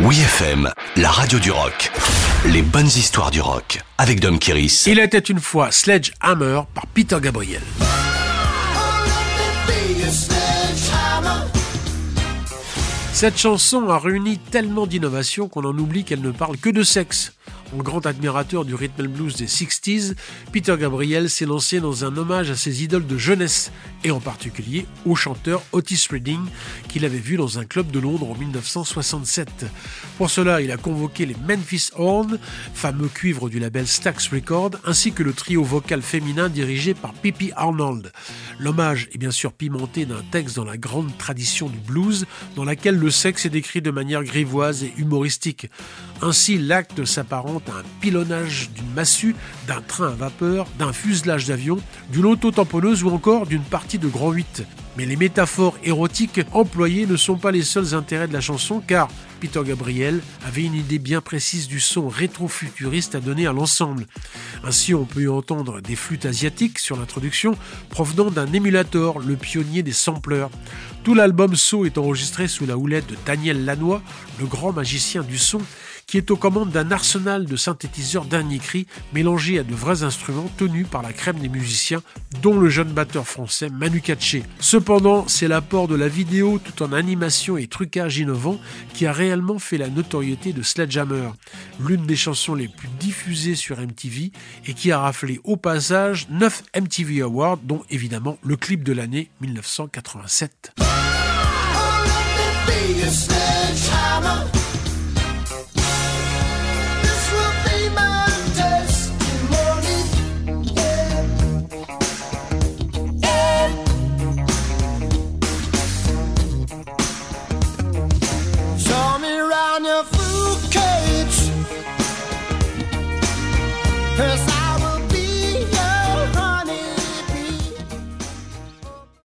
Oui FM, la radio du rock. Les bonnes histoires du rock avec Dom Kiris. Il était une fois Sledgehammer par Peter Gabriel. Cette chanson a réuni tellement d'innovations qu'on en oublie qu'elle ne parle que de sexe. Grand admirateur du rhythm and blues des 60s, Peter Gabriel s'est lancé dans un hommage à ses idoles de jeunesse, et en particulier au chanteur Otis Redding, qu'il avait vu dans un club de Londres en 1967. Pour cela, il a convoqué les Memphis Horn, fameux cuivre du label Stax Records, ainsi que le trio vocal féminin dirigé par Pippi Arnold. L'hommage est bien sûr pimenté d'un texte dans la grande tradition du blues, dans laquelle le sexe est décrit de manière grivoise et humoristique. Ainsi, l'acte s'apparente un pilonnage d'une massue, d'un train à vapeur, d'un fuselage d'avion, d'une auto-tamponneuse ou encore d'une partie de grand 8. Mais les métaphores érotiques employées ne sont pas les seuls intérêts de la chanson car Peter Gabriel avait une idée bien précise du son rétro-futuriste à donner à l'ensemble. Ainsi, on peut y entendre des flûtes asiatiques sur l'introduction provenant d'un émulator, le pionnier des sampleurs. Tout l'album So est enregistré sous la houlette de Daniel Lanois, le grand magicien du son, qui est aux commandes d'un arsenal de synthétiseurs dernier cri mélangés à de vrais instruments tenus par la crème des musiciens, dont le jeune batteur français Manu Katché. Cependant, c'est l'apport de la vidéo tout en animation et trucage innovant qui a réellement fait la notoriété de Sledgehammer, l'une des chansons les plus diffusées sur MTV et qui a raflé au passage 9 MTV Awards, dont évidemment le clip de l'année 1987. Her